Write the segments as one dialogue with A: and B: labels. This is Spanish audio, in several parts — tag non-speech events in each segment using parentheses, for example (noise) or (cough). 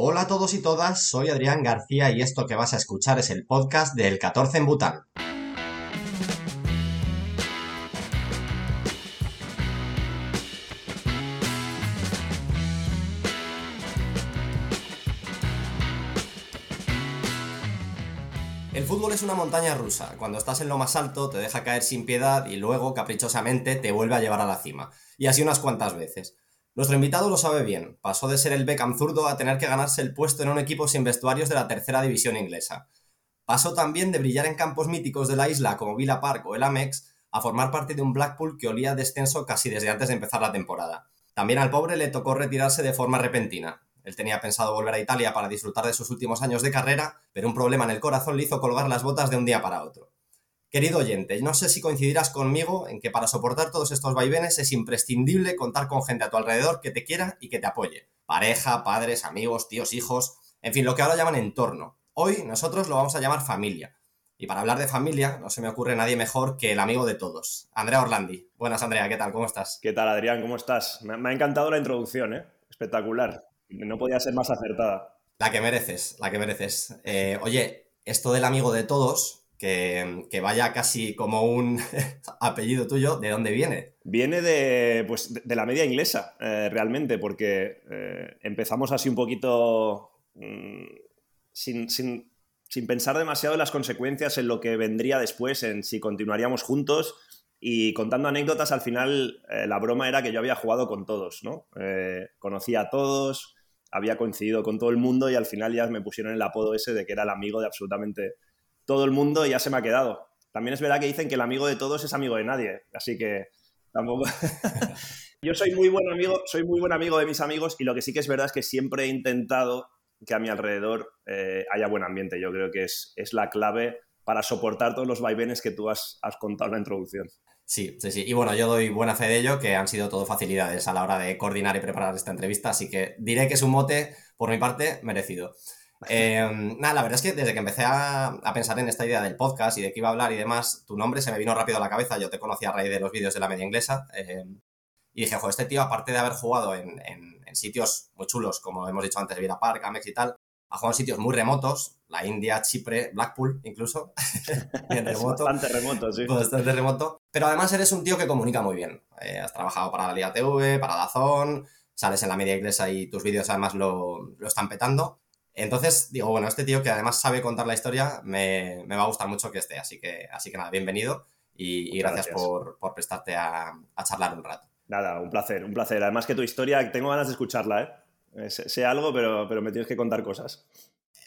A: Hola a todos y todas, soy Adrián García y esto que vas a escuchar es el podcast del 14 en Bután. El fútbol es una montaña rusa. Cuando estás en lo más alto te deja caer sin piedad y luego, caprichosamente, te vuelve a llevar a la cima. Y así unas cuantas veces. Nuestro invitado lo sabe bien. Pasó de ser el Beckham zurdo a tener que ganarse el puesto en un equipo sin vestuarios de la tercera división inglesa. Pasó también de brillar en campos míticos de la isla como Villa Park o el Amex a formar parte de un Blackpool que olía a descenso casi desde antes de empezar la temporada. También al pobre le tocó retirarse de forma repentina. Él tenía pensado volver a Italia para disfrutar de sus últimos años de carrera, pero un problema en el corazón le hizo colgar las botas de un día para otro. Querido oyente, no sé si coincidirás conmigo en que para soportar todos estos vaivenes es imprescindible contar con gente a tu alrededor que te quiera y que te apoye. Pareja, padres, amigos, tíos, hijos, en fin, lo que ahora llaman entorno. Hoy nosotros lo vamos a llamar familia. Y para hablar de familia, no se me ocurre nadie mejor que el amigo de todos, Andrea Orlandi. Buenas, Andrea, ¿qué tal? ¿Cómo estás?
B: ¿Qué tal, Adrián? ¿Cómo estás? Me ha encantado la introducción, ¿eh? Espectacular. No podía ser más acertada.
A: La que mereces, la que mereces. Eh, oye, esto del amigo de todos, que, vaya casi como un (laughs) apellido tuyo, ¿de dónde viene?
B: Viene de, pues, de la media inglesa, eh, realmente, porque eh, empezamos así un poquito mm, sin, pensar demasiado en las consecuencias, en lo que vendría después, en si continuaríamos juntos. Y contando anécdotas, al final eh, la broma era que yo había jugado con todos, ¿no? conocía a todos, había coincidido con todo el mundo y al final ya me pusieron el apodo ese de que era el amigo de absolutamente todo el mundo ya se me ha quedado. También es verdad que dicen que el amigo de todos es amigo de nadie, así que tampoco. (laughs) Yo soy muy buen amigo, soy muy buen amigo de mis amigos y lo que sí que es verdad es que siempre he intentado que a mi alrededor eh, haya buen ambiente. Yo creo que es, es, la clave para soportar todos los vaivenes que tú has, has contado en la introducción.
A: Sí, sí, sí. Y bueno, yo doy buena fe de ello, que han sido todo facilidades a la hora de coordinar y preparar esta entrevista, así que diré que es un mote, por mi parte, merecido. Em, nada, la verdad es que desde que empecé a, pensar en esta idea del podcast y de qué iba a hablar y demás, tu nombre se me vino rápido a la cabeza. Yo te conocí a raíz de los vídeos de la media inglesa. Em, y dije, ojo, este tío, aparte de haber jugado en, sitios muy chulos, como hemos dicho antes, Villa Park, Amex y tal, ha jugado en sitios muy remotos, la India, Chipre, Blackpool incluso. (laughs)
B: bien (laughs) remoto. Bastante remoto, sí.
A: Bastante remoto. Pero además eres un tío que comunica muy bien. Eh, has trabajado para la Liga TV, para Dazón, sales en la media inglesa y tus vídeos además lo, lo están petando. Entonces, digo, bueno, este tío que además sabe contar la historia, me, va a gustar mucho que esté. Así que, así que nada, bienvenido y, gracias, Por, prestarte a, charlar un rato.
B: Nada, un placer, un placer. Además que tu historia, tengo ganas de escucharla, ¿eh? Sé, algo, pero, pero me tienes que contar cosas.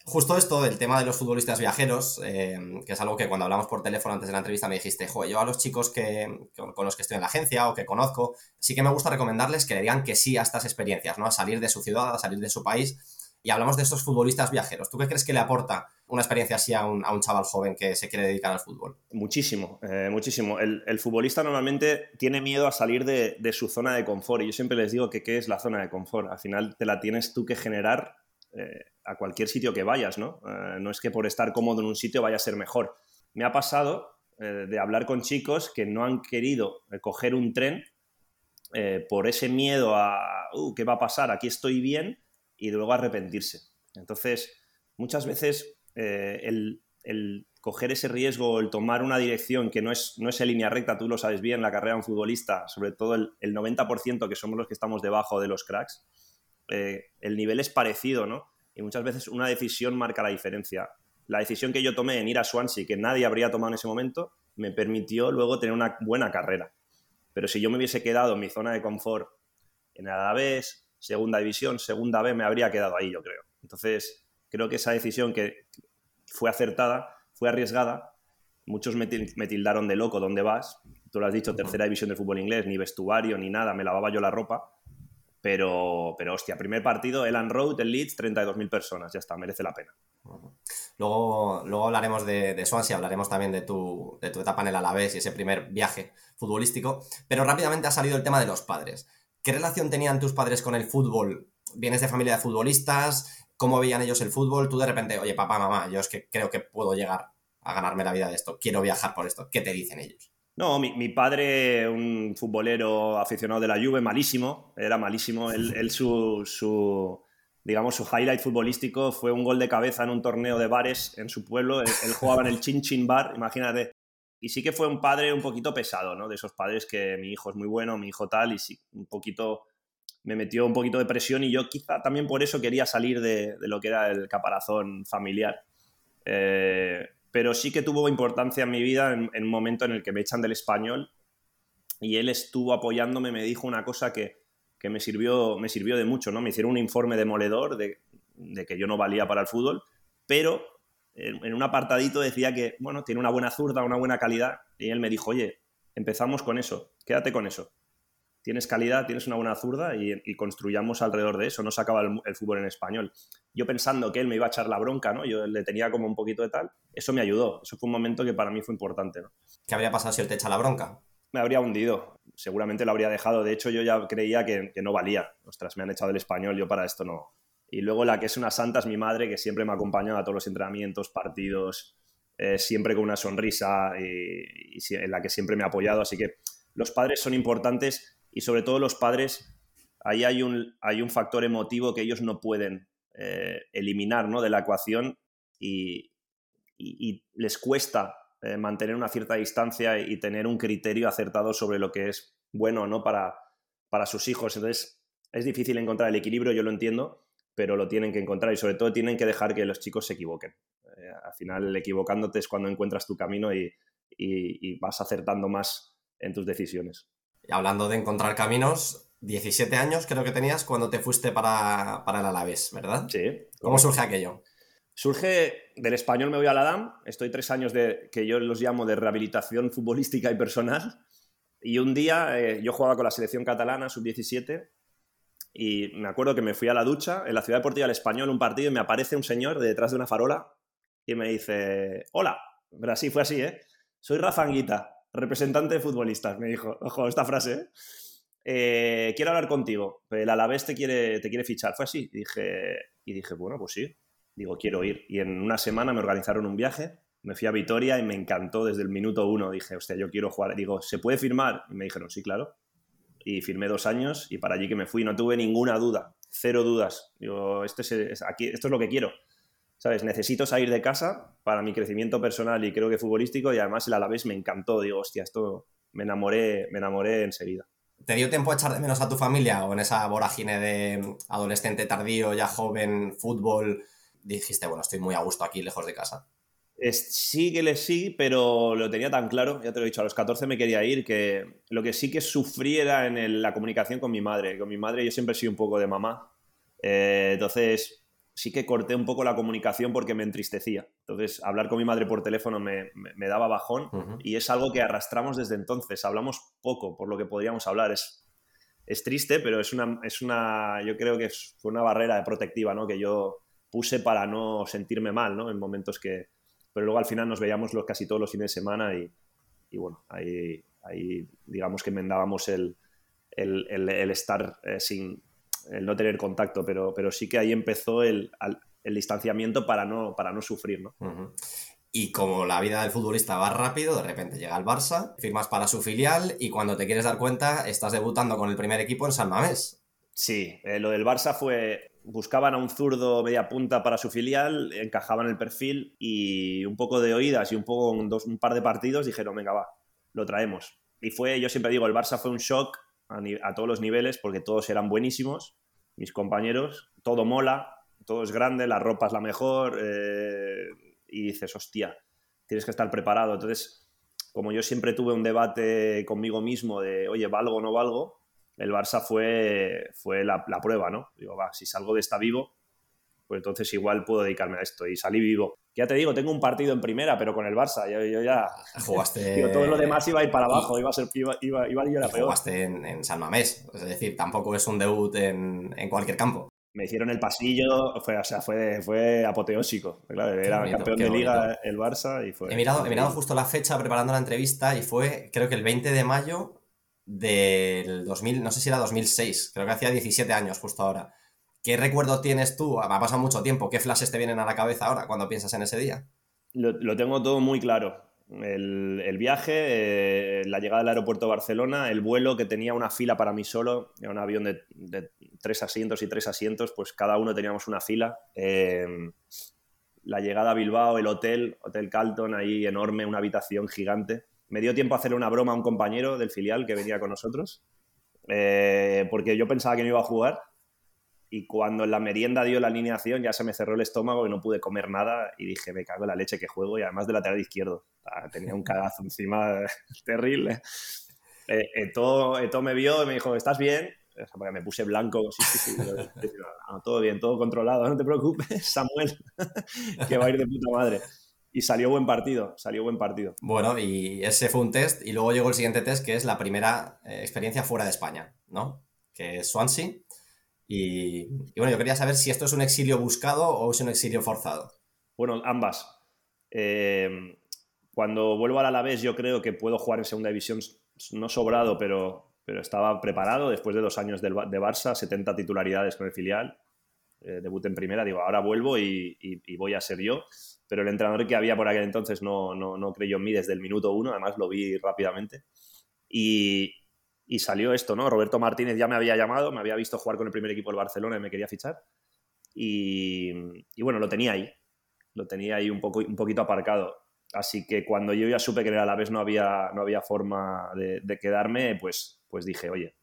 A: Justo esto del tema de los futbolistas viajeros, eh, que es algo que cuando hablamos por teléfono antes de la entrevista me dijiste, joder, yo a los chicos que, con los que estoy en la agencia o que conozco, sí que me gusta recomendarles que le digan que sí a estas experiencias, ¿no? A salir de su ciudad, a salir de su país y hablamos de estos futbolistas viajeros. ¿Tú qué crees que le aporta una experiencia así a un, chaval joven que se quiere dedicar al fútbol?
B: Muchísimo, eh, muchísimo. El, futbolista normalmente tiene miedo a salir de, su zona de confort y yo siempre les digo que qué es la zona de confort. Al final te la tienes tú que generar eh, a cualquier sitio que vayas, ¿no? Eh, no es que por estar cómodo en un sitio vaya a ser mejor. Me ha pasado de hablar con chicos que no han querido coger un tren por ese miedo a, uh, ¿qué va a pasar? Aquí estoy bien y luego arrepentirse. Entonces, muchas veces eh, el, coger ese riesgo, el tomar una dirección que no es, no es en línea recta, tú lo sabes bien, la carrera de un futbolista, sobre todo el, 90% que somos los que estamos debajo de los cracks, eh, el nivel es parecido, ¿no? Y muchas veces una decisión marca la diferencia. La decisión que yo tomé en ir a Swansea, que nadie habría tomado en ese momento, me permitió luego tener una buena carrera. Pero si yo me hubiese quedado en mi zona de confort en el Alavés, segunda división, segunda B, me habría quedado ahí, yo creo. Entonces, creo que esa decisión que fue acertada, fue arriesgada. Muchos me, tildaron de loco, ¿dónde vas? Tú lo has dicho, tercera división de fútbol inglés, ni vestuario, ni nada, me lavaba yo la ropa. Pero, pero hostia, primer partido, Elan Road, el Leeds, 32.000 personas, ya está, merece la pena.
A: Luego, luego hablaremos de, de Swansea, hablaremos también de tu, de tu etapa en el Alavés y ese primer viaje futbolístico, pero rápidamente ha salido el tema de los padres. ¿Qué relación tenían tus padres con el fútbol? ¿Vienes de familia de futbolistas? ¿Cómo veían ellos el fútbol? Tú de repente, oye, papá, mamá, yo es que creo que puedo llegar a ganarme la vida de esto, quiero viajar por esto. ¿Qué te dicen ellos?
B: No, mi, padre, un futbolero aficionado de la Juve, malísimo, era malísimo. Él, su, digamos, su highlight futbolístico fue un gol de cabeza en un torneo de bares en su pueblo. Él, jugaba en el Chin Chin Bar, imagínate. Y sí que fue un padre un poquito pesado, ¿no? De esos padres que mi hijo es muy bueno, mi hijo tal, y sí, un poquito me metió un poquito de presión y yo quizá también por eso quería salir de, lo que era el caparazón familiar. Eh, pero sí que tuvo importancia en mi vida en, en, un momento en el que me echan del español y él estuvo apoyándome, me dijo una cosa que, que me sirvió, me sirvió de mucho, ¿no? Me hicieron un informe demoledor de, de que yo no valía para el fútbol, pero en, un apartadito decía que, bueno, tiene una buena zurda, una buena calidad, y él me dijo, oye, empezamos con eso, quédate con eso. Tienes calidad, tienes una buena zurda y, construyamos alrededor de eso, no se acaba el, fútbol en español. Yo pensando que él me iba a echar la bronca, ¿no? Yo le tenía como un poquito de tal, eso me ayudó, eso fue un momento que para mí fue importante, ¿no?
A: ¿Qué habría pasado si él te echa la bronca?
B: me habría hundido. Seguramente lo habría dejado. De hecho, yo ya creía que, no valía. Ostras, me han echado el español, yo para esto no. Y luego la que es una santa es mi madre, que siempre me ha acompañado a todos los entrenamientos, partidos, eh, siempre con una sonrisa y, en la que siempre me ha apoyado. Así que los padres son importantes y sobre todo los padres, ahí hay un, hay un factor emotivo que ellos no pueden eh, eliminar ¿no? de la ecuación y, y les cuesta eh, mantener una cierta distancia y tener un criterio acertado sobre lo que es bueno o no para, para sus hijos. Entonces, es difícil encontrar el equilibrio, yo lo entiendo, pero lo tienen que encontrar y sobre todo tienen que dejar que los chicos se equivoquen. Eh, al final, equivocándote es cuando encuentras tu camino y, vas acertando más en tus decisiones.
A: Y hablando de encontrar caminos, 17 años creo que tenías cuando te fuiste para, para el Alavés, ¿verdad?
B: Sí.
A: ¿Cómo surge aquello?
B: Surge del español me voy a la DAM, estoy tres años de, que yo los llamo de rehabilitación futbolística y personal, y un día eh, yo jugaba con la selección catalana, sub-17, y me acuerdo que me fui a la ducha en la Ciudad Deportiva del Español, un partido, y me aparece un señor detrás de una farola y me dice, hola, pero así, fue así, ¿eh? Soy Rafa Anguita, representante de futbolistas, me dijo, ojo, esta frase, ¿eh? eh quiero hablar contigo, el Alavés te quiere, te quiere fichar, fue así, y dije, y dije, bueno, pues sí, digo, quiero ir. Y en una semana me organizaron un viaje, me fui a Vitoria y me encantó desde el minuto uno. Dije, hostia, yo quiero jugar. Digo, ¿se puede firmar? Y me dijeron, sí, claro. Y firmé dos años y para allí que me fui, no tuve ninguna duda, cero dudas. Digo, esto es, aquí, esto es lo que quiero. ¿Sabes? Necesito salir de casa para mi crecimiento personal y creo que futbolístico y además el Alavés me encantó. Digo, hostia, esto me enamoré, me enamoré enseguida.
A: ¿Te dio tiempo a echar de menos a tu familia o en esa vorágine de adolescente tardío, ya joven, fútbol, dijiste, bueno, estoy muy a gusto aquí, lejos de casa?
B: Sí que le sí, pero lo tenía tan claro, ya te lo he dicho, a los 14 me quería ir, que lo que sí que sufriera en la comunicación con mi madre. Con mi madre yo siempre he sido un poco de mamá. Eh, entonces sí que corté un poco la comunicación porque me entristecía. Entonces hablar con mi madre por teléfono me, daba bajón y es algo que arrastramos desde entonces. Hablamos poco por lo que podríamos hablar. Es, es triste, pero es una, es una, yo creo que fue una barrera protectiva, ¿no? Que yo puse para no sentirme mal, ¿no? En momentos que... Pero luego al final nos veíamos los, casi todos los fines de semana y, y bueno, ahí, ahí digamos que enmendábamos el, el, el, estar eh, sin... el no tener contacto, pero, pero sí que ahí empezó el, el distanciamiento para no, para no sufrir, ¿no?
A: Y como la vida del futbolista va rápido, de repente llega el Barça, firmas para su filial y cuando te quieres dar cuenta estás debutando con el primer equipo en San Mamés.
B: Sí, eh, lo del Barça fue buscaban a un zurdo media punta para su filial, encajaban el perfil y un poco de oídas y un poco par de partidos dijeron, venga, va, lo traemos. Y fue, yo siempre digo, el Barça fue un shock a, todos los niveles porque todos eran buenísimos, mis compañeros, todo mola, todo es grande, la ropa es la mejor eh, y dices, hostia, tienes que estar preparado. Entonces, como yo siempre tuve un debate conmigo mismo de, oye, ¿valgo o no valgo? El Barça fue, fue la, prueba, ¿no? Digo, va, si salgo de esta vivo, pues entonces igual puedo dedicarme a esto. Y salí vivo. Ya te digo, tengo un partido en primera, pero con el Barça. Yo, ya. (laughs)
A: Jugaste. (laughs)
B: todo lo demás iba a ir para abajo, iba a ser. Iba, iba, iba a ir a peor.
A: Jugaste en, San Mamés. Es decir, tampoco es un debut en, cualquier campo.
B: Me hicieron el pasillo, fue, o sea, fue, fue apoteósico. era campeón de liga el Barça y fue.
A: He mirado, he mirado justo la fecha preparando la entrevista y fue, creo que el 20 de mayo del 2000, no sé si era 2006, creo que hacía 17 años justo ahora. ¿Qué recuerdo tienes tú? Ha pasado mucho tiempo. ¿Qué flashes te vienen a la cabeza ahora cuando piensas en ese día?
B: Lo, tengo todo muy claro. El, viaje, eh, la llegada al aeropuerto de Barcelona, el vuelo que tenía una fila para mí solo, era un avión de, tres asientos y tres asientos, pues cada uno teníamos una fila. Eh, la llegada a Bilbao, el hotel, Hotel Calton, ahí enorme, una habitación gigante. Me dio tiempo a hacerle una broma a un compañero del filial que venía con nosotros, eh, porque yo pensaba que no iba a jugar y cuando en la merienda dio la alineación ya se me cerró el estómago y no pude comer nada y dije, me cago en la leche que juego y además de lateral izquierdo. Tenía un cagazo encima (laughs) terrible. Eh, todo me vio y me dijo, ¿estás bien? porque me puse blanco, sí, sí, todo bien, todo controlado, no te preocupes, (laughs) Samuel, (laughs) que va a ir de puta madre. Y salió buen partido, salió buen partido.
A: Bueno, y ese fue un test, y luego llegó el siguiente test, que es la primera eh, experiencia fuera de España, ¿no? Que es Swansea. Y, bueno, yo quería saber si esto es un exilio buscado o es un exilio forzado.
B: Bueno, ambas. Eh, cuando vuelvo al Alavés, yo creo que puedo jugar en segunda división, no sobrado, pero, pero estaba preparado después de dos años de, Barça, 70 titularidades con el filial, eh, debut en primera, digo, ahora vuelvo y, voy a ser yo, pero el entrenador que había por aquel entonces no, no, creyó en mí desde el minuto uno, además lo vi rápidamente, y, salió esto, ¿no? Roberto Martínez ya me había llamado, me había visto jugar con el primer equipo del Barcelona y me quería fichar, y, bueno, lo tenía ahí, lo tenía ahí un, poco, un poquito aparcado. Así que cuando yo ya supe que era la vez no había, no había forma de quedarme, pues pues dije, oye,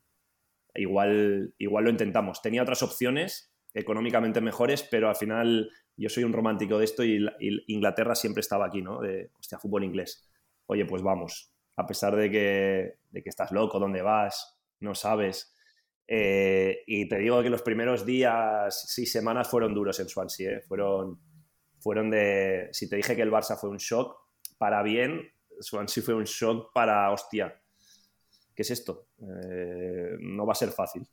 B: igual, igual lo intentamos. Tenía otras opciones económicamente mejores, pero al final yo soy un romántico de esto y, Inglaterra siempre estaba aquí, ¿no? De, hostia, fútbol inglés. Oye, pues vamos. A pesar de que, de que estás loco, ¿dónde vas? No sabes. Eh, y te digo que los primeros días y semanas fueron duros en Swansea. ¿eh? Fueron, fueron de. Si te dije que el Barça fue un shock, para bien, Swansea fue un shock para hostia. ¿qué es esto? Eh, no va a ser fácil.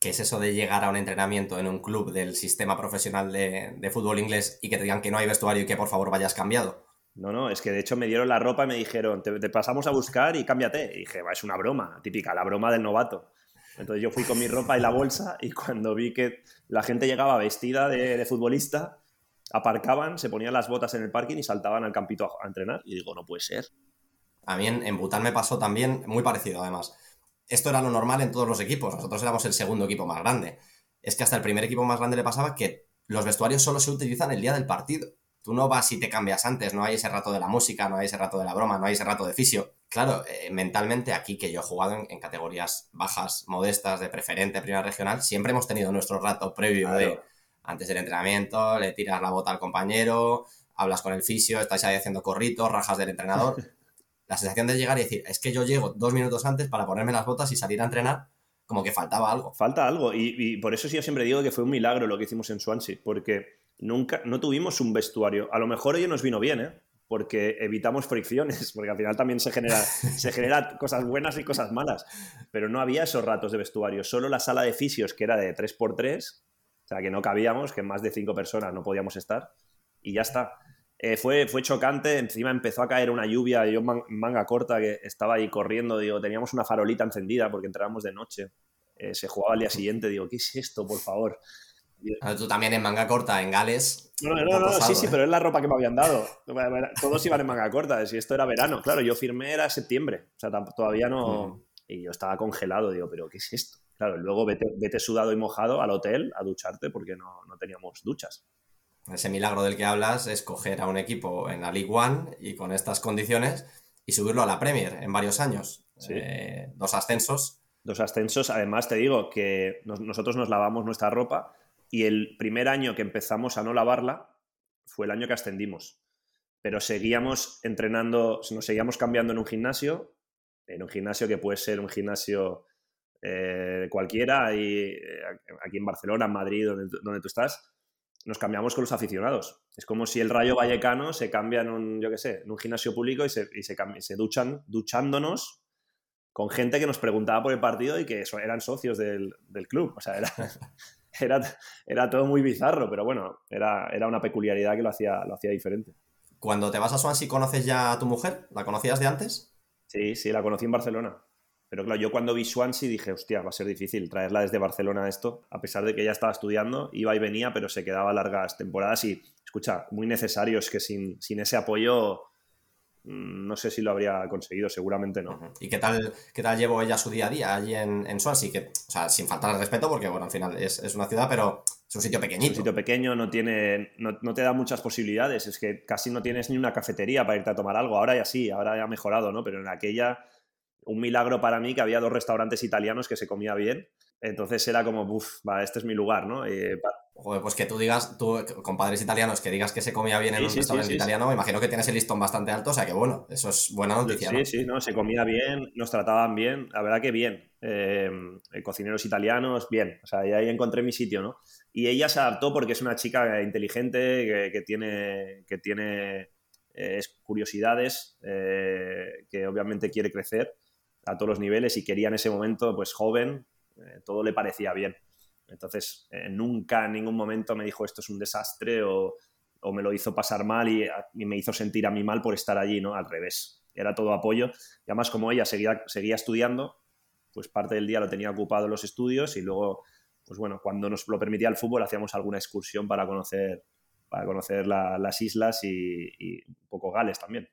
A: ¿Qué es eso de llegar a un entrenamiento en un club del sistema profesional de, fútbol inglés y que te digan que no hay vestuario y que por favor vayas cambiado?
B: No, no, es que de hecho me dieron la ropa y me dijeron, te, pasamos a buscar y cámbiate. Y dije, es una broma, típica, la broma del novato. Entonces yo fui con mi ropa y la bolsa y cuando vi que la gente llegaba vestida de, futbolista, aparcaban, se ponían las botas en el parking y saltaban al campito a entrenar. Y digo, no puede ser.
A: A mí en, Bután me pasó también muy parecido, además. Esto era lo normal en todos los equipos. Nosotros éramos el segundo equipo más grande. Es que hasta el primer equipo más grande le pasaba que los vestuarios solo se utilizan el día del partido. Tú no vas y te cambias antes, no hay ese rato de la música, no hay ese rato de la broma, no hay ese rato de fisio. Claro, eh, mentalmente aquí que yo he jugado en, categorías bajas, modestas, de preferente, primera regional, siempre hemos tenido nuestro rato previo de antes del entrenamiento, le tiras la bota al compañero, hablas con el fisio, estáis ahí haciendo corritos, rajas del entrenador. (laughs) la sensación de llegar y decir, es que yo llego dos minutos antes para ponerme las botas y salir a entrenar, como que faltaba algo.
B: Falta algo, y, por eso sí yo siempre digo que fue un milagro lo que hicimos en Swansea, porque nunca, no tuvimos un vestuario. A lo mejor hoy nos vino bien, ¿eh? porque evitamos fricciones, (laughs) porque al final también se genera, se genera cosas buenas y cosas malas, pero no había esos ratos de vestuario, solo la sala de fisios que era de 3x3, o sea que no cabíamos, que más de 5 personas no podíamos estar, y ya está. Eh, fue, fue chocante, encima empezó a caer una lluvia, yo manga corta que estaba ahí corriendo, digo, teníamos una farolita encendida porque entrábamos de noche, eh, se jugaba al día siguiente, digo, ¿qué es esto, por favor?
A: Tú también en manga corta, en Gales.
B: No, no, no, sí, sí, ¿eh? pero es la ropa que me habían dado. Todos iban en manga corta, si esto era verano, claro, yo firmé era septiembre, o sea, todavía no... Y yo estaba congelado, digo, ¿pero qué es esto? Claro, luego vete, vete sudado y mojado al hotel a ducharte porque no, no teníamos duchas.
A: Ese milagro del que hablas es coger a un equipo en la League One y con estas condiciones y subirlo a la Premier en varios años. Eh, dos ascensos.
B: Dos ascensos. Además, te digo que nosotros nos lavamos nuestra ropa y el primer año que empezamos a no lavarla fue el año que ascendimos. Pero seguíamos entrenando, nos seguíamos cambiando en un gimnasio, en un gimnasio que puede ser un gimnasio eh, cualquiera, y, eh, aquí en Barcelona, en Madrid, donde, donde tú estás nos cambiamos con los aficionados. Es como si el Rayo Vallecano se cambia en un, yo qué sé, en un gimnasio público y se, y se, se duchan, duchándonos con gente que nos preguntaba por el partido y que eran socios del, club. O sea, era, (laughs) era, era, todo muy bizarro, pero bueno, era, era una peculiaridad que lo hacía, lo hacía diferente.
A: Cuando te vas a Swansea, ¿conoces ya a tu mujer? ¿La conocías de antes?
B: Sí, sí, la conocí en Barcelona. Pero claro, yo cuando vi Swansea dije, hostia, va a ser difícil traerla desde Barcelona a esto, a pesar de que ella estaba estudiando, iba y venía, pero se quedaba largas temporadas y, escucha, muy necesario, es que sin, ese apoyo no sé si lo habría conseguido, seguramente no.
A: ¿Y qué tal, qué tal llevo ella su día a día allí en, en Swansea? Que, o sea, sin faltar al respeto, porque bueno, al final es, es una ciudad, pero es un sitio pequeñito.
B: Es un sitio pequeño, no, tiene, no, no, te da muchas posibilidades. Es que casi no tienes ni una cafetería para irte a tomar algo. Ahora ya sí, ahora ya ha mejorado, ¿no? Pero en aquella, un milagro para mí que había dos restaurantes italianos que se comía bien. Entonces era como, uff, va, este es mi lugar, ¿no? Eh,
A: Joder, pues que tú digas, tú con padres italianos, que digas que se comía bien en un sí, restaurante sí, italiano, me imagino que tienes el listón bastante alto, o sea que bueno, eso es buena noticia.
B: Sí,
A: ¿no?
B: sí, no, se comía bien, nos trataban bien, la verdad que bien. Eh, cocineros italianos, bien, o sea, ahí encontré mi sitio, ¿no? Y ella se adaptó porque es una chica inteligente, que, que tiene, que tiene eh, curiosidades, eh, que obviamente quiere crecer a todos los niveles y quería en ese momento, pues joven, todo le parecía bien. Entonces, eh, nunca en ningún momento me dijo esto es un desastre o, o me lo hizo pasar mal y, me hizo sentir a mí mal por estar allí, ¿no? Al revés. Era todo apoyo. Y además, como ella seguía, seguía estudiando, pues parte del día lo tenía ocupado en los estudios y luego, pues bueno, cuando nos lo permitía el fútbol, hacíamos alguna excursión para conocer, para conocer la, las islas y, y un poco Gales también.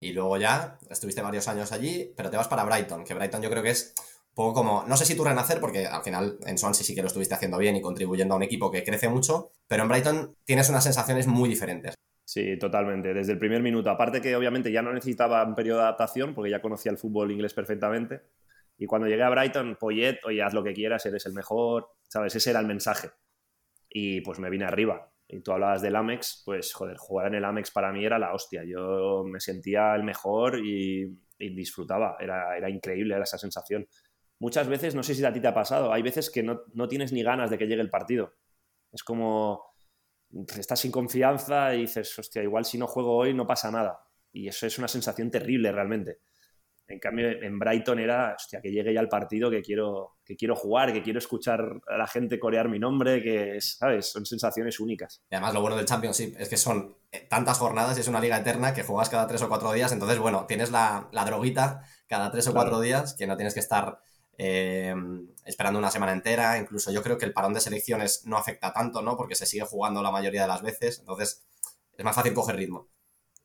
A: Y luego ya estuviste varios años allí, pero te vas para Brighton, que Brighton yo creo que es poco como, no sé si tu renacer, porque al final en Swansea sí que lo estuviste haciendo bien y contribuyendo a un equipo que crece mucho, pero en Brighton tienes unas sensaciones muy diferentes.
B: Sí, totalmente, desde el primer minuto. Aparte que obviamente ya no necesitaba un periodo de adaptación, porque ya conocía el fútbol inglés perfectamente. Y cuando llegué a Brighton, Poyet, oye, haz lo que quieras, eres el mejor, ¿sabes? Ese era el mensaje. Y pues me vine arriba. Y tú hablabas del Amex, pues joder, jugar en el Amex para mí era la hostia. Yo me sentía el mejor y, disfrutaba, era, era increíble era esa sensación muchas veces, no sé si a ti te ha pasado, hay veces que no, no, tienes ni ganas de que llegue el partido. Es como, estás sin confianza y dices, hostia, igual si no juego hoy no pasa nada. Y eso es una sensación terrible realmente. En cambio, en Brighton era, hostia, que llegue ya el partido, que quiero, que quiero jugar, que quiero escuchar a la gente corear mi nombre, que, ¿sabes? Son sensaciones únicas.
A: Y además lo bueno del Championship es que son eh, tantas jornadas y es una liga eterna que juegas cada tres o cuatro días, entonces, bueno, tienes la, la droguita cada tres o claro. cuatro días, que no tienes que estar eh, esperando una semana entera. Incluso yo creo que el parón de selecciones no afecta tanto, ¿no? Porque se sigue jugando la mayoría de las veces. Entonces, es más fácil coger ritmo.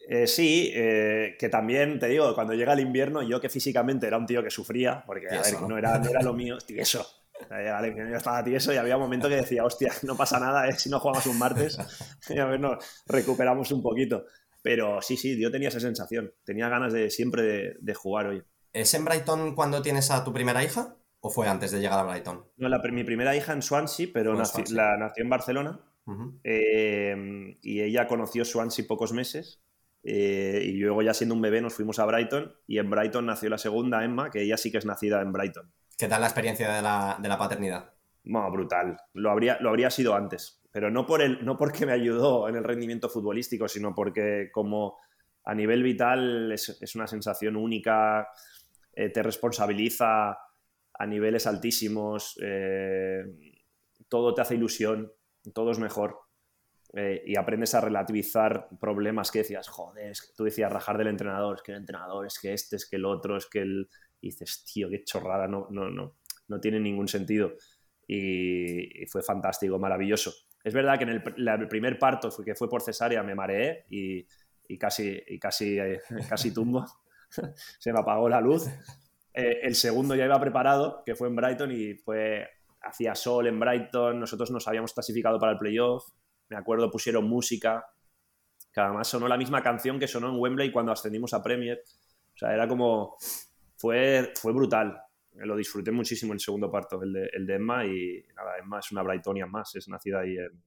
B: Eh, sí, eh, que también te digo, cuando llega el invierno, yo que físicamente era un tío que sufría, porque a ver, no, era, no era lo mío, tieso. Vale, yo estaba tieso y había un momento que decía, hostia, no pasa nada, ¿eh? si no jugamos un martes, (laughs) a ver, nos recuperamos un poquito. Pero sí, sí, yo tenía esa sensación, tenía ganas de siempre de, de jugar hoy.
A: ¿Es en Brighton cuando tienes a tu primera hija? ¿O fue antes de llegar a Brighton?
B: No, la, mi primera hija en Swansea, pero Swansea. La, nació en Barcelona. Uh -huh. eh, y ella conoció Swansea pocos meses. Eh, y luego, ya siendo un bebé, nos fuimos a Brighton. Y en Brighton nació la segunda, Emma, que ella sí que es nacida en Brighton.
A: ¿Qué tal la experiencia de la, de la paternidad?
B: No, brutal. Lo habría, lo habría sido antes. Pero no, por el, no porque me ayudó en el rendimiento futbolístico, sino porque, como a nivel vital, es, es una sensación única eh, te responsabiliza a niveles altísimos, eh, todo te hace ilusión, todo es mejor. Eh, y aprendes a relativizar problemas que decías, joder, tú decías rajar del entrenador, es que el entrenador, es que este, es que el otro, es que el... Y dices, tío, qué chorrada, no, no, no, no tiene ningún sentido. Y, fue fantástico, maravilloso. Es verdad que en el, primer parto, que fue por cesárea, me mareé y, y casi, casi, (laughs) casi tumbo. (laughs) se me apagó la luz. Eh, el segundo ya iba preparado, que fue en Brighton y fue hacía sol en Brighton, nosotros nos habíamos clasificado para el playoff, me acuerdo pusieron música, que además sonó la misma canción que sonó en Wembley cuando ascendimos a Premier, o sea, era como, fue, fue brutal, lo disfruté muchísimo el segundo parto, el de, el de Emma, y nada, Emma es una Brightonian más, es nacida ahí en,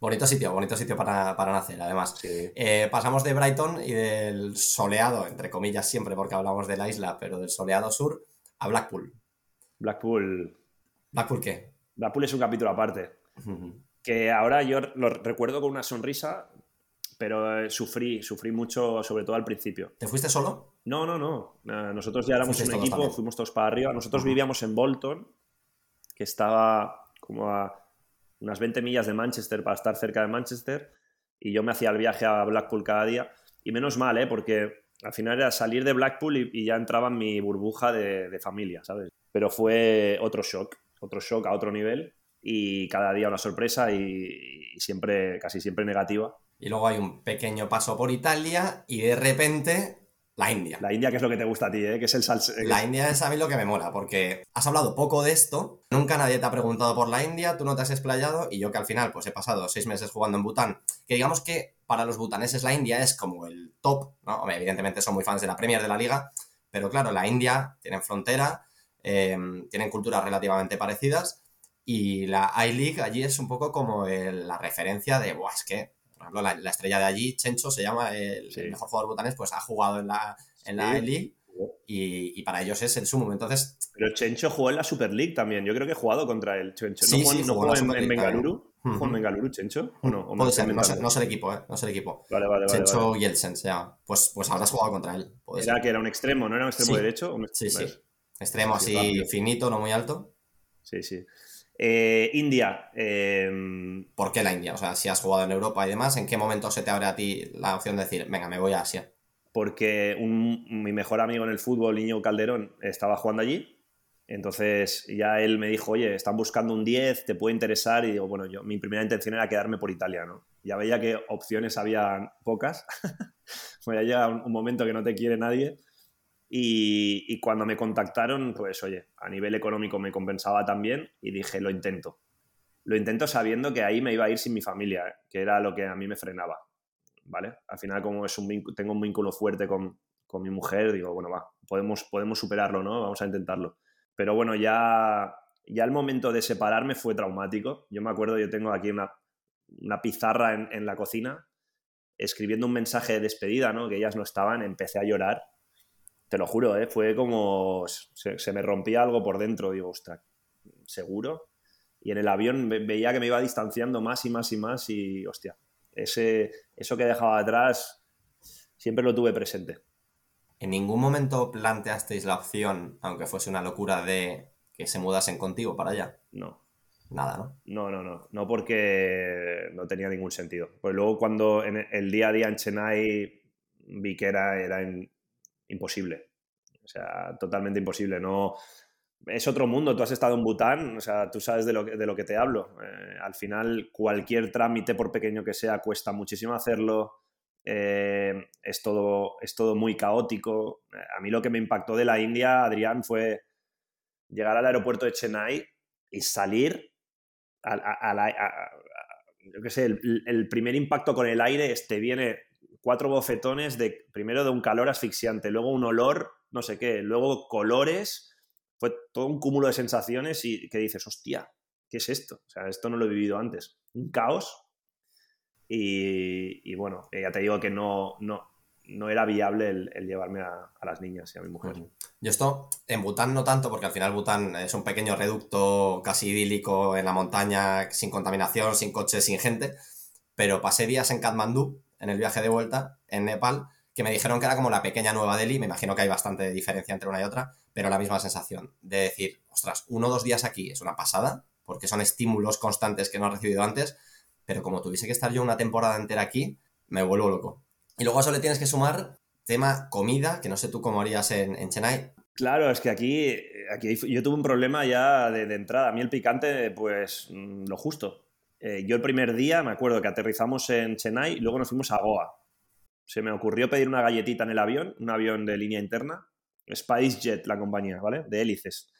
A: Bonito sitio, bonito sitio para, para nacer, además. Sí. Eh, pasamos de Brighton y del soleado, entre comillas siempre, porque hablamos de la isla, pero del soleado sur, a Blackpool.
B: Blackpool.
A: ¿Blackpool qué?
B: Blackpool es un capítulo aparte. Uh -huh. Que ahora yo lo recuerdo con una sonrisa, pero sufrí, sufrí mucho, sobre todo al principio.
A: ¿Te fuiste solo?
B: No, no, no. Nosotros ya éramos un equipo, también? fuimos todos para arriba. Nosotros uh -huh. vivíamos en Bolton, que estaba como a unas 20 millas de Manchester para estar cerca de Manchester y yo me hacía el viaje a Blackpool cada día y menos mal, ¿eh? porque al final era salir de Blackpool y, y ya entraba en mi burbuja de, de, familia, ¿sabes? Pero fue otro shock, otro shock a otro nivel y cada día una sorpresa y, y siempre, casi siempre negativa.
A: y luego hay un pequeño paso por Italia y de repente la India.
B: La India, que es lo que te gusta a ti, ¿eh? que es el salsa.
A: La India es a mí lo que me mola, porque has hablado poco de esto, nunca nadie te ha preguntado por la India, tú no te has explayado, y yo que al final pues he pasado seis meses jugando en Bután, que digamos que para los butaneses la India es como el top, ¿no? Evidentemente son muy fans de la Premier de la Liga, pero claro, la India tienen frontera, em, tienen culturas relativamente parecidas, y la I-League allí es un poco como la referencia de, Buah, es que por ejemplo, la, estrella de allí, Chencho, se llama el, mejor jugador butanés, pues ha jugado en la, en la league y, para ellos es el sumo. Entonces.
B: Pero Chencho jugó en la Super League también. Yo creo que he jugado contra el Chencho. ¿No, jugó, no jugó en, en, Bengaluru? ¿Jugó en Bengaluru, Chencho? ¿O no?
A: Puede ser, no, sé, el equipo, ¿eh? No sé el equipo. Vale, vale, vale. Chencho Yeltsin se llama. Pues, pues habrás jugado contra él.
B: Era que era un extremo, ¿no? Era un extremo derecho.
A: Sí, sí. Extremo así finito, no muy alto.
B: Sí, sí. Eh, India. Eh...
A: ¿Por qué la India? O sea, si has jugado en Europa y demás, ¿en qué momento se te abre a ti la opción de decir, venga, me voy a Asia?
B: Porque mi mejor amigo en el fútbol, Niño Calderón, estaba jugando allí. Entonces ya él me dijo, oye, están buscando un 10, te puede interesar. Y digo, bueno, yo mi primera intención era quedarme por Italia, ¿no? Ya veía que opciones (laughs) había pocas. pues ya llega un momento que no te quiere nadie. Y, cuando me contactaron, pues oye, a nivel económico me compensaba también y dije, lo intento. Lo intento sabiendo que ahí me iba a ir sin mi familia, ¿eh? que era lo que a mí me frenaba. ¿Vale? Al final, como es un tengo un vínculo fuerte con, con, mi mujer, digo, bueno, va, podemos, podemos superarlo, ¿no? Vamos a intentarlo. Pero bueno, ya, ya el momento de separarme fue traumático. Yo me acuerdo, yo tengo aquí una, una pizarra en, en la cocina escribiendo un mensaje de despedida, ¿no? Que ellas no estaban, empecé a llorar te lo juro, ¿eh? fue como. Se, me rompía algo por dentro. Digo, ostras, ¿seguro? Y en el avión veía que me iba distanciando más y más y más. Y, hostia, ese, eso que dejaba atrás siempre lo tuve presente.
A: ¿En ningún momento planteasteis la opción, aunque fuese una locura, de que se mudasen contigo para allá?
B: No.
A: Nada, ¿no?
B: No, no, no. No porque no tenía ningún sentido. Pues luego cuando en el día a día en Chennai vi que era, era en, imposible. O sea, totalmente imposible. No, es otro mundo. Tú has estado en Bután, o sea, tú sabes de lo que, de lo que te hablo. Eh, al final, cualquier trámite, por pequeño que sea, cuesta muchísimo hacerlo. Eh, es, todo, es todo muy caótico. Eh, a mí lo que me impactó de la India, Adrián, fue llegar al aeropuerto de Chennai y salir a, la... yo qué sé, el, el, primer impacto con el aire este viene cuatro bofetones de primero de un calor asfixiante, luego un olor, no sé qué, luego colores, fue todo un cúmulo de sensaciones y que dices, hostia, ¿qué es esto? O sea, esto no lo he vivido antes. Un caos. Y, bueno, ya te digo que no, no, no era viable el, llevarme a, las niñas y a mi mujer.
A: Yo esto en Bután no tanto, porque al final Bután es un pequeño reducto casi idílico en la montaña, sin contaminación, sin coches, sin gente, pero pasé días en Katmandú en el viaje de vuelta en Nepal, que me dijeron que era como la pequeña Nueva Delhi, me imagino que hay bastante diferencia entre una y otra, pero la misma sensación de decir, ostras, uno o dos días aquí es una pasada, porque son estímulos constantes que no he recibido antes, pero como tuviese que estar yo una temporada entera aquí, me vuelvo loco. Y luego a eso le tienes que sumar tema comida, que no sé tú cómo harías en, Chennai.
B: Claro, es que aquí, aquí yo tuve un problema ya de, de entrada. A mí el picante, pues mm, lo justo. Eh, yo el primer día me acuerdo que aterrizamos en Chennai y luego nos fuimos a Goa. Se me ocurrió pedir una galletita en el avión, un avión de línea interna, SpiceJet la compañía, ¿vale? De hélices.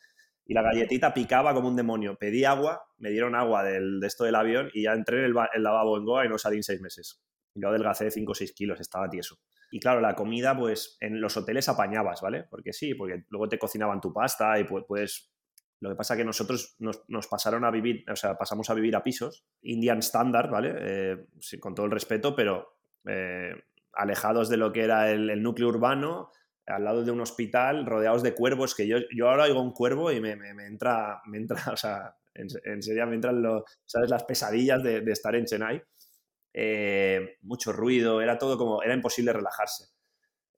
B: Y la galletita picaba como un demonio. Pedí agua, me dieron agua del, de esto del avión y ya entré en el, lavabo en Goa y no salí en seis meses. Yo adelgacé 5 o 6 kilos, estaba tieso. Y claro, la comida, pues en los hoteles apañabas, ¿vale? Porque sí, porque luego te cocinaban tu pasta y puedes lo que pasa es que nosotros nos, pasaron a vivir, o sea, pasamos a vivir a pisos, Indian Standard, ¿vale? Eh, con todo el respeto, pero eh, alejados de lo que era el, núcleo urbano, al lado de un hospital, rodeados de cuervos, que yo, yo ahora oigo un cuervo y me, entra, me entra, (laughs) o sea, en, serio me entran ¿sabes? las pesadillas de, estar en Chennai. Eh, mucho ruido, era todo como, era imposible relajarse.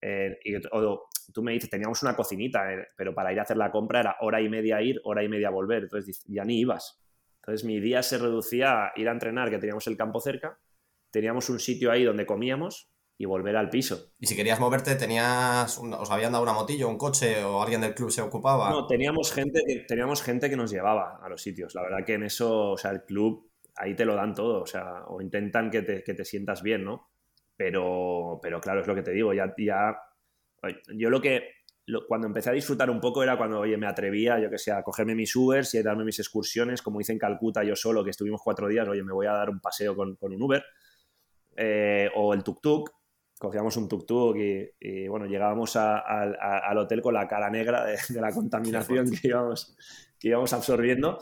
B: y, tú me dices, teníamos una cocinita, eh, pero para ir a hacer la compra era hora y media ir, hora y media volver. Entonces ya ni ibas. Entonces mi día se reducía a ir a entrenar, que teníamos el campo cerca, teníamos un sitio ahí donde comíamos y volver al piso.
A: Y si querías moverte, tenías os habían dado una motillo, un coche o alguien del club se ocupaba.
B: No, teníamos gente, que, teníamos gente que nos llevaba a los sitios. La verdad que en eso, o sea, el club ahí te lo dan todo, o sea, o intentan que te, que te sientas bien, ¿no? Pero, pero claro, es lo que te digo, ya, ya yo lo que, cuando empecé a disfrutar un poco era cuando, oye, me atrevía, yo que sé, a cogerme mis Ubers y a darme mis excursiones, como hice en Calcuta yo solo, que estuvimos cuatro días, oye, me voy a dar un paseo con, con un Uber, eh, o el tuk-tuk, cogíamos un tuk-tuk y, bueno, llegábamos al hotel con la cara negra de, de la contaminación que íbamos, que íbamos absorbiendo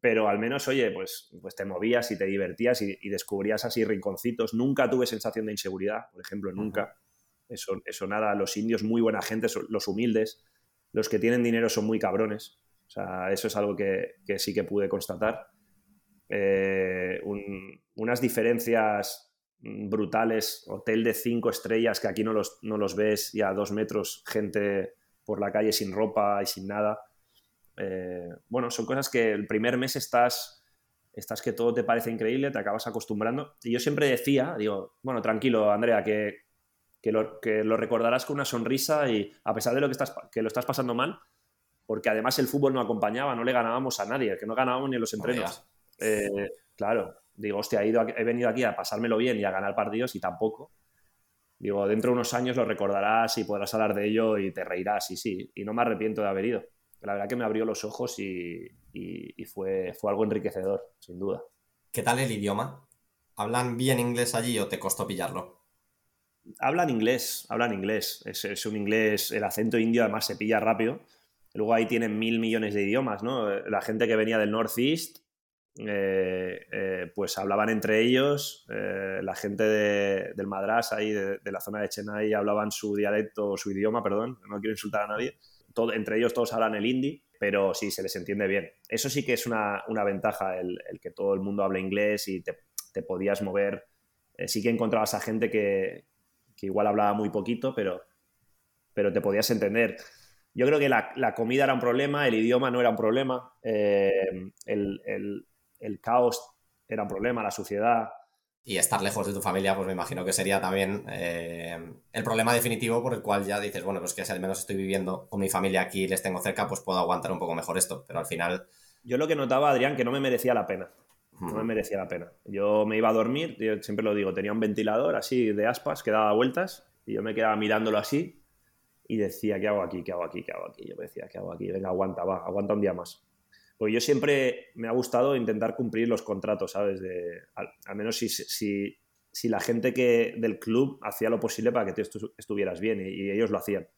B: pero al menos, oye, pues, pues te movías y te divertías y, descubrías así rinconcitos. Nunca tuve sensación de inseguridad, por ejemplo, nunca. Eso, nada, los indios muy buena gente, los humildes, los que tienen dinero son muy cabrones. O sea, eso es algo que, sí que pude constatar. Eh, unas diferencias brutales, hotel de cinco estrellas que aquí no los, no los ves y a dos metros gente por la calle sin ropa y sin nada eh, bueno, son cosas que el primer mes estás, estás que todo te parece increíble, te acabas acostumbrando. Y yo siempre decía, digo, bueno, tranquilo, Andrea, que, que, lo, que lo recordarás con una sonrisa y a pesar de lo que, estás, que lo estás pasando mal, porque además el fútbol no acompañaba, no le ganábamos a nadie, que no ganábamos ni en los entrenos. Eh, claro, digo, hostia, he, ido he venido aquí a pasármelo bien y a ganar partidos y tampoco. Digo, dentro de unos años lo recordarás y podrás hablar de ello y te reirás, y sí, y no me arrepiento de haber ido la verdad que me abrió los ojos y, fue, fue algo enriquecedor, sin duda.
A: ¿Qué tal el idioma? ¿Hablan bien inglés allí o te costó pillarlo?
B: Hablan inglés, hablan inglés. Es, un inglés, el acento indio además se pilla rápido. Luego ahí tienen mil millones de idiomas, ¿no? La gente que venía del Northeast, eh, eh, pues hablaban entre ellos. Eh, la gente del Madras, ahí de, de, la zona de Chennai, hablaban su dialecto, su idioma, perdón, no quiero insultar a nadie entre ellos todos hablan el hindi, pero sí, se les entiende bien. Eso sí que es una, ventaja, el, que todo el mundo hable inglés y te, podías mover. Eh, sí que encontrabas a gente que, igual hablaba muy poquito, pero, pero te podías entender. Yo creo que la, comida era un problema, el idioma no era un problema, eh, el, el caos era un problema, la suciedad,
A: y estar lejos de tu familia, pues me imagino que sería también eh, el problema definitivo por el cual ya dices, bueno, pues que si al menos estoy viviendo con mi familia aquí y les tengo cerca, pues puedo aguantar un poco mejor esto, pero al final...
B: Yo lo que notaba, Adrián, que no me merecía la pena. No me merecía la pena. Yo me iba a dormir, yo siempre lo digo, tenía un ventilador así de aspas que daba vueltas y yo me quedaba mirándolo así y decía, ¿qué hago aquí? ¿Qué hago aquí? ¿Qué hago aquí? Yo me decía, ¿qué hago aquí? Venga, aguanta, va, aguanta un día más. Porque yo siempre me ha gustado intentar cumplir los contratos, ¿sabes? De, al, menos si, si, si, la gente que, del club hacía lo posible para que tú estuvieras bien y, ellos lo hacían.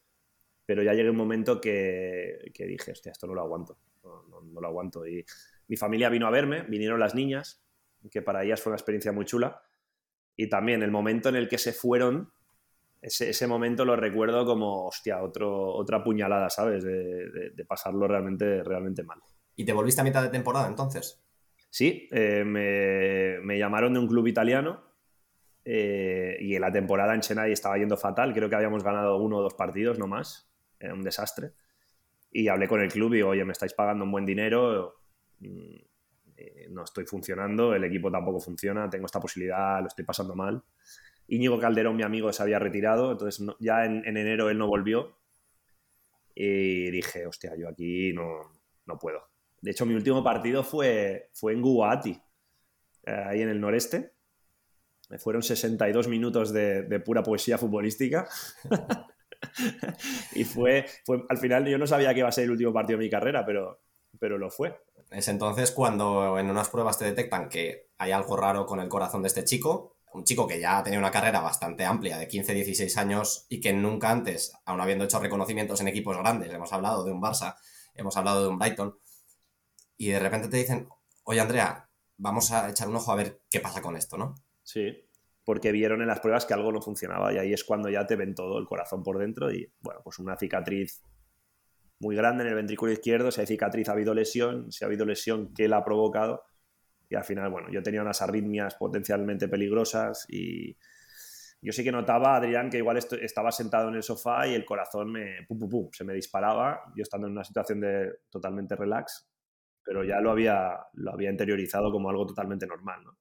B: Pero ya llegué un momento que, que dije, hostia, esto no lo aguanto, no, no, lo aguanto. Y mi familia vino a verme, vinieron las niñas, que para ellas fue una experiencia muy chula. Y también el momento en el que se fueron, ese, ese, momento lo recuerdo como, hostia, otro, otra puñalada, ¿sabes? De, de, pasarlo realmente, realmente mal.
A: ¿Y te volviste a mitad de temporada entonces?
B: Sí, eh, me, llamaron de un club italiano eh, y en la temporada en Chennai estaba yendo fatal. Creo que habíamos ganado uno o dos partidos, no más. Era un desastre. Y hablé con el club y digo, oye, me estáis pagando un buen dinero, no estoy funcionando, el equipo tampoco funciona, tengo esta posibilidad, lo estoy pasando mal. Íñigo Calderón, mi amigo, se había retirado, entonces ya en, en, enero él no volvió. Y dije, hostia, yo aquí no, no puedo. De hecho, mi último partido fue, fue en Guwahati, eh, ahí en el noreste. Fueron 62 minutos de, pura poesía futbolística. (laughs) y fue, fue, al final yo no sabía que iba a ser el último partido de mi carrera, pero, pero lo fue.
A: Es entonces cuando en unas pruebas te detectan que hay algo raro con el corazón de este chico, un chico que ya tenía una carrera bastante amplia, de 15-16 años, y que nunca antes, aun habiendo hecho reconocimientos en equipos grandes, hemos hablado de un Barça, hemos hablado de un Brighton, y de repente te dicen, oye Andrea, vamos a echar un ojo a ver qué pasa con esto, ¿no?
B: Sí, porque vieron en las pruebas que algo no funcionaba y ahí es cuando ya te ven todo el corazón por dentro y, bueno, pues una cicatriz muy grande en el ventrículo izquierdo, si hay cicatriz ha habido lesión, si ha habido lesión, ¿qué la ha provocado? Y al final, bueno, yo tenía unas arritmias potencialmente peligrosas y yo sí que notaba, Adrián, que igual estaba sentado en el sofá y el corazón me, se me disparaba, yo estando en una situación de totalmente relax pero ya lo había, lo había interiorizado como algo totalmente normal, ¿no?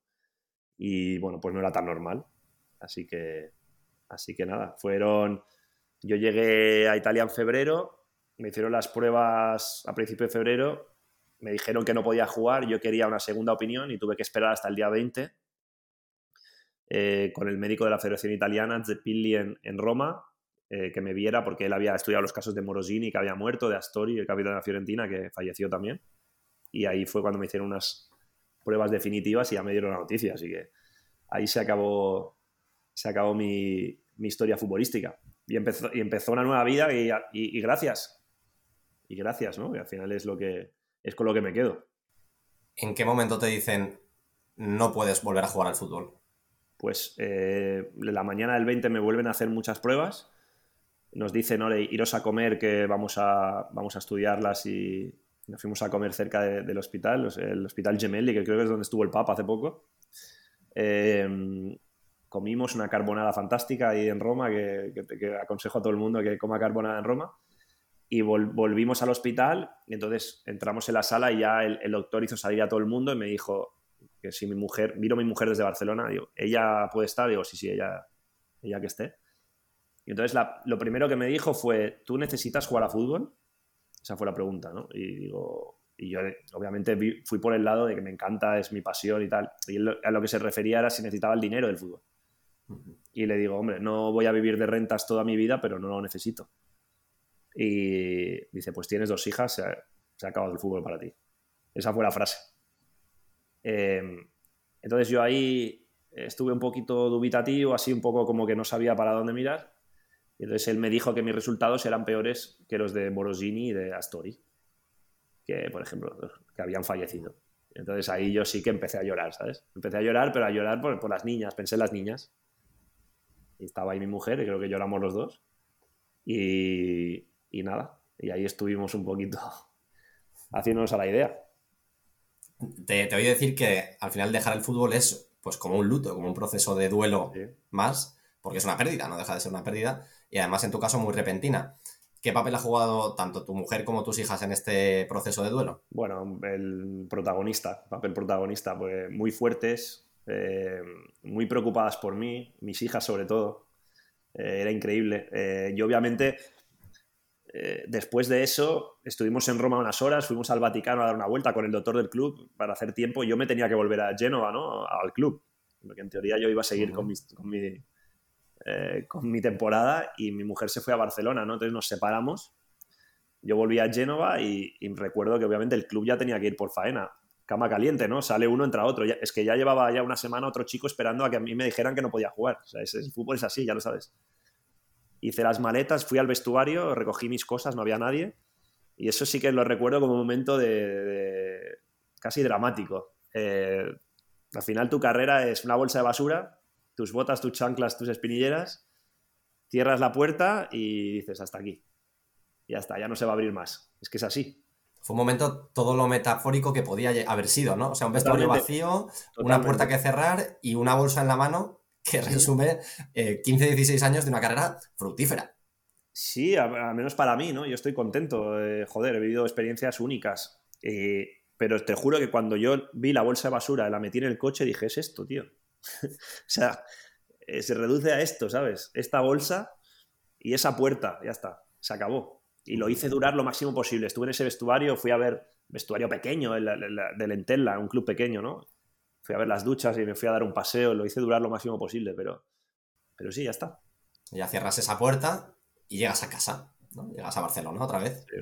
B: Y bueno, pues no era tan normal. Así que, así que nada, fueron... Yo llegué a Italia en febrero, me hicieron las pruebas a principio de febrero me dijeron que no podía jugar, yo quería una segunda opinión y tuve que esperar hasta el día 20 eh, con el médico de la Federación Italiana, Zeppilli, en, Roma, eh, que me viera porque él había estudiado los casos de Morosini, que había muerto, de Astori, el capitán de la Fiorentina, que falleció también. Y ahí fue cuando me hicieron unas pruebas definitivas y ya me dieron la noticia. Así que ahí se acabó, se acabó mi, historia futbolística. Y empezó, una nueva vida y gracias. Y gracias, ¿no? Y al final es lo que, es con lo que me quedo.
A: ¿En qué momento te dicen no puedes volver a jugar al fútbol?
B: Pues eh, la mañana del 20 me vuelven a hacer muchas pruebas. Nos dicen, Ore, iros a comer que vamos a, vamos a estudiarlas y nos fuimos a comer cerca de, del hospital, el Hospital Gemelli, que creo que es donde estuvo el Papa hace poco. Eh, comimos una carbonada fantástica ahí en Roma, que, que, que, aconsejo a todo el mundo que coma carbonada en Roma y vol volvimos al hospital y entonces entramos en la sala y ya el, el, doctor hizo salir a todo el mundo y me dijo que si mi mujer, miro a mi mujer desde Barcelona, digo, ¿ella puede estar? Digo, sí, sí, ella, ella que esté. Y entonces la, lo primero que me dijo fue, ¿tú necesitas jugar a fútbol? Esa fue la pregunta, ¿no? Y digo, y yo obviamente vi, fui por el lado de que me encanta, es mi pasión y tal. Y él, a lo que se refería era si necesitaba el dinero del fútbol. Uh -huh. Y le digo, hombre, no voy a vivir de rentas toda mi vida, pero no lo necesito. Y dice, pues tienes dos hijas, se ha, se ha acabado el fútbol para ti. Esa fue la frase. Eh, entonces yo ahí estuve un poquito dubitativo, así un poco como que no sabía para dónde mirar. Y entonces él me dijo que mis resultados eran peores que los de Morosini y de Astori, que por ejemplo, que habían fallecido. Entonces ahí yo sí que empecé a llorar, ¿sabes? Empecé a llorar, pero a llorar por, por las niñas, pensé en las niñas. Y estaba ahí mi mujer, y creo que lloramos los dos. Y, y nada, y ahí estuvimos un poquito (laughs) haciéndonos a la idea.
A: Te, te oí decir que al final dejar el fútbol es pues como un luto, como un proceso de duelo sí. más, porque es una pérdida, no deja de ser una pérdida, y además en tu caso muy repentina. ¿Qué papel ha jugado tanto tu mujer como tus hijas en este proceso de duelo?
B: Bueno, el protagonista, papel protagonista, pues muy fuertes, eh, muy preocupadas por mí, mis hijas sobre todo. Eh, era increíble. Eh, yo obviamente eh, después de eso, estuvimos en Roma unas horas, fuimos al Vaticano a dar una vuelta con el doctor del club para hacer tiempo. Yo me tenía que volver a Génova, ¿no? Al club. Porque en teoría yo iba a seguir uh -huh. con, mi, con, mi, eh, con, mi, temporada y mi mujer se fue a Barcelona, ¿no? Entonces nos separamos. Yo volví a Génova y, y, recuerdo que obviamente el club ya tenía que ir por faena. Cama caliente, ¿no? Sale uno, entra otro. Ya, es que ya llevaba ya una semana otro chico esperando a que a mí me dijeran que no podía jugar. O sea, es, el fútbol es así, ya lo sabes hice las maletas, fui al vestuario, recogí mis cosas, no había nadie. Y eso sí que lo recuerdo como un momento de, de casi dramático. Eh, al final tu carrera es una bolsa de basura, tus botas, tus chanclas, tus espinilleras, cierras la puerta y dices hasta aquí. Y ya está, ya no se va a abrir más. Es que es así.
A: Fue un momento todo lo metafórico que podía haber sido, ¿no? O sea, un vestuario Totalmente. vacío, Totalmente. una puerta que cerrar y una bolsa en la mano que resume eh, 15-16 años de una carrera fructífera.
B: Sí, al menos para mí, ¿no? Yo estoy contento. Eh, joder, he vivido experiencias únicas. Eh, pero te juro que cuando yo vi la bolsa de basura, la metí en el coche, dije, es esto, tío. (laughs) o sea, eh, se reduce a esto, ¿sabes? Esta bolsa y esa puerta, ya está, se acabó. Y lo hice durar lo máximo posible. Estuve en ese vestuario, fui a ver vestuario pequeño, de Lentella, un club pequeño, ¿no? Fui a ver las duchas y me fui a dar un paseo, lo hice durar lo máximo posible, pero, pero sí, ya está.
A: Ya cierras esa puerta y llegas a casa, ¿no? Llegas a Barcelona otra vez. Sí.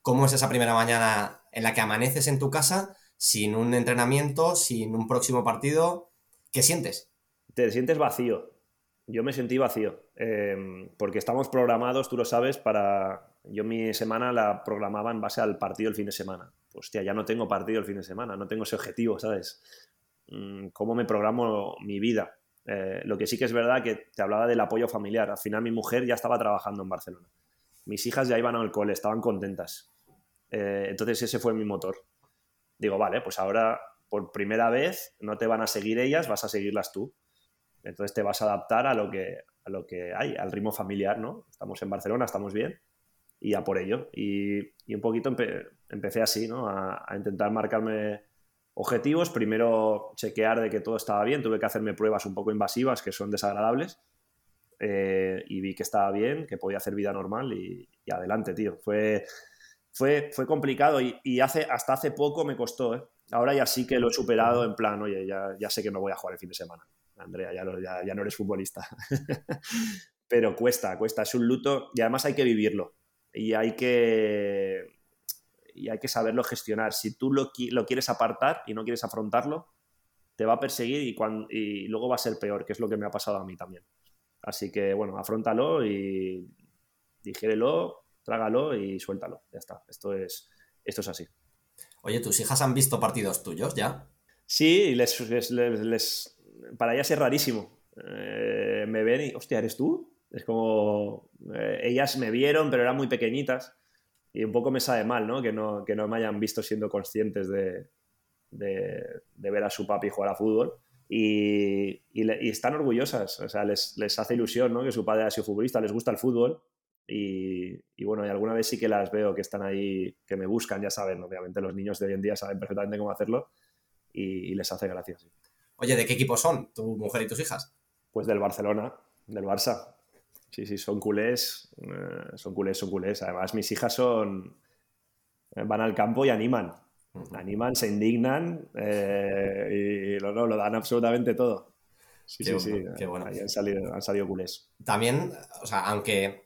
A: ¿Cómo es esa primera mañana en la que amaneces en tu casa sin un entrenamiento, sin un próximo partido? ¿Qué sientes?
B: Te sientes vacío. Yo me sentí vacío, eh, porque estamos programados, tú lo sabes, para... Yo mi semana la programaba en base al partido el fin de semana. Hostia, ya no tengo partido el fin de semana, no tengo ese objetivo, ¿sabes? Mm, cómo me programo mi vida. Eh, lo que sí que es verdad que te hablaba del apoyo familiar. Al final mi mujer ya estaba trabajando en Barcelona. Mis hijas ya iban al cole, estaban contentas. Eh, entonces ese fue mi motor. Digo, vale, pues ahora por primera vez no te van a seguir ellas, vas a seguirlas tú. Entonces te vas a adaptar a lo que, a lo que hay, al ritmo familiar, ¿no? Estamos en Barcelona, estamos bien y a por ello. Y, un poquito empe empecé así, ¿no? A intentar marcarme objetivos. Primero chequear de que todo estaba bien, tuve que hacerme pruebas un poco invasivas que son desagradables eh, y vi que estaba bien, que podía hacer vida normal y, y, adelante, tío. Fue, fue, fue complicado y, hace, hasta hace poco me costó. ¿eh? Ahora ya sí que lo he superado en plan, oye, ya, ya sé que no voy a jugar el fin de semana. Andrea, ya, ya, ya no eres futbolista. (laughs) Pero cuesta, cuesta, es un luto y además hay que vivirlo y hay que, y hay que saberlo gestionar. Si tú lo, lo quieres apartar y no quieres afrontarlo, te va a perseguir y, cuando, y luego va a ser peor, que es lo que me ha pasado a mí también. Así que, bueno, afrontalo y digérelo, trágalo y suéltalo. Ya está. Esto es, esto es así.
A: Oye, ¿tus hijas han visto partidos tuyos ya?
B: Sí, les, les, para ellas es rarísimo. Eh, me ven y, hostia, ¿eres tú? Es como, eh, ellas me vieron, pero eran muy pequeñitas y un poco me sabe mal, ¿no? Que no, que no me hayan visto siendo conscientes de, de, ver a su papi jugar a fútbol. Y, y, están orgullosas, o sea, les, les, hace ilusión, ¿no? Que su padre ha sido futbolista, les gusta el fútbol. Y, y, bueno, y alguna vez sí que las veo que están ahí, que me buscan, ya saben, obviamente los niños de hoy en día saben perfectamente cómo hacerlo y, les hace gracia.
A: Oye, ¿de qué equipo son tu mujer y tus hijas?
B: Pues del Barcelona, del Barça. Sí, sí, son culés, eh, son culés, son culés. Además, mis hijas son eh, van al campo y animan. Animan, se indignan eh, y lo, lo, dan absolutamente todo. Sí, sí, sí. Qué bueno. han salido, han salido culés.
A: También, o sea, aunque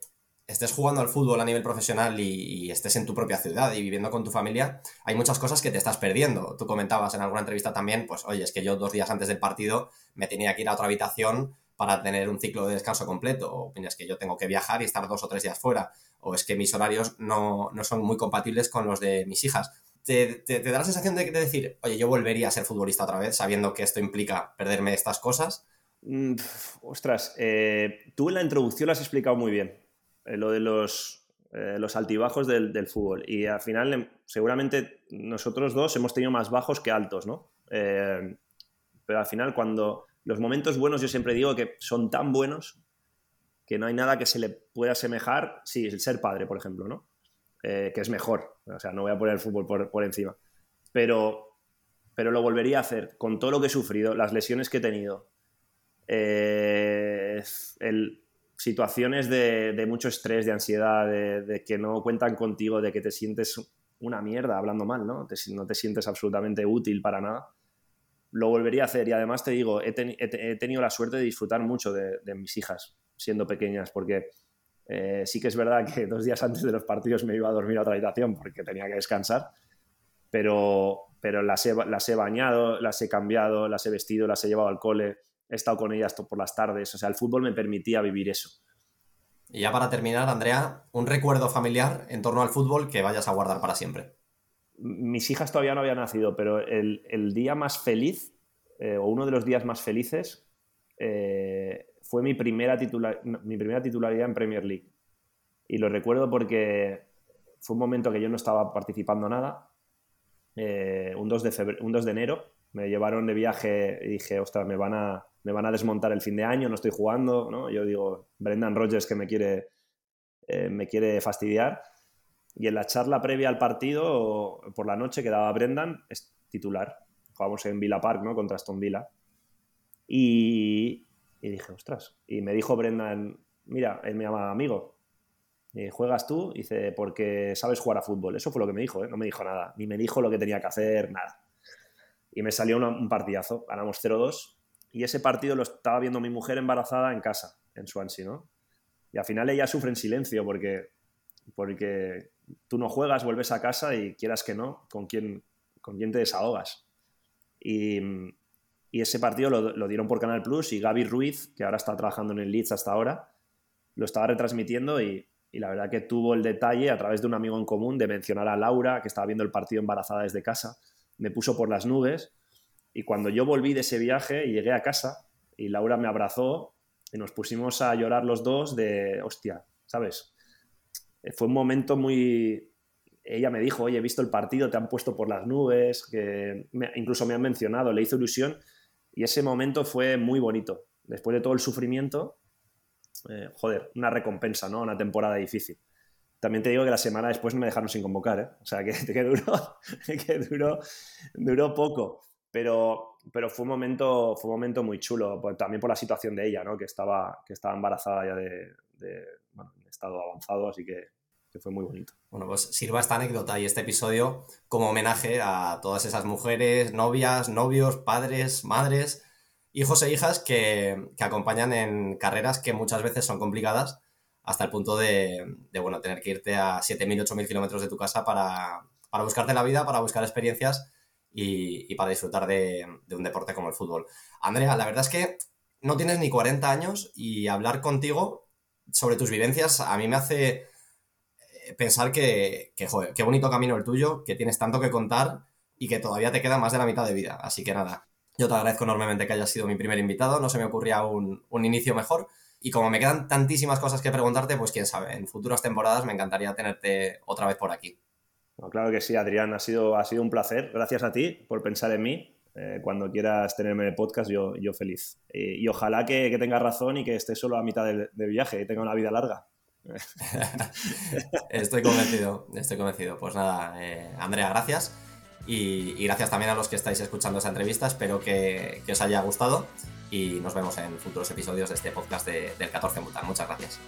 A: estés jugando al fútbol a nivel profesional y, estés en tu propia ciudad y viviendo con tu familia, hay muchas cosas que te estás perdiendo. Tú comentabas en alguna entrevista también, pues, oye, es que yo dos días antes del partido me tenía que ir a otra habitación para tener un ciclo de descanso completo, o es que yo tengo que viajar y estar dos o tres días fuera, o es que mis horarios no, son muy compatibles con los de mis hijas. Te, da la sensación de, decir, oye, yo volvería a ser futbolista otra vez, sabiendo que esto implica perderme estas cosas.
B: Mm, ostras, eh, tú en la introducción lo has explicado muy bien, eh, lo de los, eh, los altibajos del, del, fútbol. Y al final, em, seguramente nosotros dos hemos tenido más bajos que altos, ¿no? pero al final, cuando los momentos buenos yo siempre digo que son tan buenos que no hay nada que se le pueda asemejar, sí, el ser padre, por ejemplo, ¿no? Eh, que es mejor, o sea, no voy a poner el fútbol por, encima, pero, pero lo volvería a hacer con todo lo que he sufrido, las lesiones que he tenido, eh, situaciones de, mucho estrés, de ansiedad, de, que no cuentan contigo, de que te sientes una mierda, hablando mal, ¿no? no te sientes absolutamente útil para nada lo volvería a hacer. Y además te digo, he, tenido la suerte de disfrutar mucho de, mis hijas siendo pequeñas, porque eh, sí que es verdad que dos días antes de los partidos me iba a dormir a otra habitación porque tenía que descansar, pero, pero las, he, las he bañado, las he cambiado, las he vestido, las he llevado al cole, he estado con ellas por las tardes, o sea, el fútbol me permitía vivir eso.
A: Y ya para terminar, Andrea, un recuerdo familiar en torno al fútbol que vayas a guardar para siempre
B: mis hijas todavía no habían nacido, pero el, día más feliz, eh, o uno de los días más felices, eh, fue mi primera, titularidad en Premier League. Y lo recuerdo porque fue un momento que yo no estaba participando nada. Eh, un, 2 de un 2 de enero me llevaron de viaje y dije, ostras, me van a, me van a desmontar el fin de año, no estoy jugando. ¿no? Yo digo, Brendan Rodgers que me quiere, me quiere fastidiar y en la charla previa al partido, por la noche, quedaba Brendan, es titular. Jugamos en Villa Park, ¿no? Contra Aston Villa. Y, dije, ostras. Y me dijo Brendan, mira, él me llama amigo. Y, ¿Juegas tú? dice, porque sabes jugar a fútbol. Eso fue lo que me dijo, ¿eh? No me dijo nada. Ni me dijo lo que tenía que hacer, nada. Y me salió un partidazo. Ganamos 0-2. Y ese partido lo estaba viendo mi mujer embarazada en casa, en Swansea, ¿no? Y al final ella sufre en silencio porque, porque tú no juegas, vuelves a casa y quieras que no, ¿con quién, con quién te desahogas? Y, ese partido lo, dieron por Canal Plus y Gaby Ruiz, que ahora está trabajando en el Leeds hasta ahora, lo estaba retransmitiendo y, la verdad que tuvo el detalle a través de un amigo en común de mencionar a Laura, que estaba viendo el partido embarazada desde casa, me puso por las nubes y cuando yo volví de ese viaje y llegué a casa y Laura me abrazó y nos pusimos a llorar los dos de, hostia, ¿sabes? Eh, fue un momento muy... Ella me dijo, oye, he visto el partido, te han puesto por las nubes, que incluso me han mencionado, le hizo ilusión y ese momento fue muy bonito. Después de todo el sufrimiento, eh, joder, una recompensa, ¿no? Una temporada difícil. También te digo que la semana después me dejaron sin convocar, ¿eh? O sea, que, (laughs) que duró, (laughs) que duró, duró poco. Pero, pero fue, un momento, fue un momento muy chulo, pues, también por la situación de ella, ¿no? Que estaba, que estaba embarazada ya de, estado avanzado, así que que fue muy bonito.
A: Bueno, pues sirva esta anécdota y este episodio como homenaje a todas esas mujeres, novias, novios, padres, madres, hijos e hijas que, acompañan en carreras que muchas veces son complicadas hasta el punto de, bueno, tener que irte a 7.000, 8.000 kilómetros de tu casa para, para buscarte la vida, para buscar experiencias y, para disfrutar de, un deporte como el fútbol. Andrea, la verdad es que no tienes ni 40 años y hablar contigo sobre tus vivencias a mí me hace eh, pensar que, joder, qué bonito camino el tuyo, que tienes tanto que contar y que todavía te queda más de la mitad de vida. Así que nada, yo te agradezco enormemente que hayas sido mi primer invitado, no se me ocurría un, un inicio mejor. Y como me quedan tantísimas cosas que preguntarte, pues quién sabe, en futuras temporadas me encantaría tenerte otra vez por aquí
B: claro que sí, Adrián, ha sido, ha sido un placer. Gracias a ti por pensar en mí. Eh, cuando quieras tenerme en el podcast, yo, yo feliz. y ojalá que, que, tengas razón y que estés solo a mitad del, viaje y tenga una vida larga. (laughs)
A: estoy convencido, estoy convencido. Pues nada, eh, Andrea, gracias. Y, gracias también a los que estáis escuchando esta entrevista. Espero que, os haya gustado y nos vemos en futuros episodios de este podcast del 14 Mutal. Muchas gracias.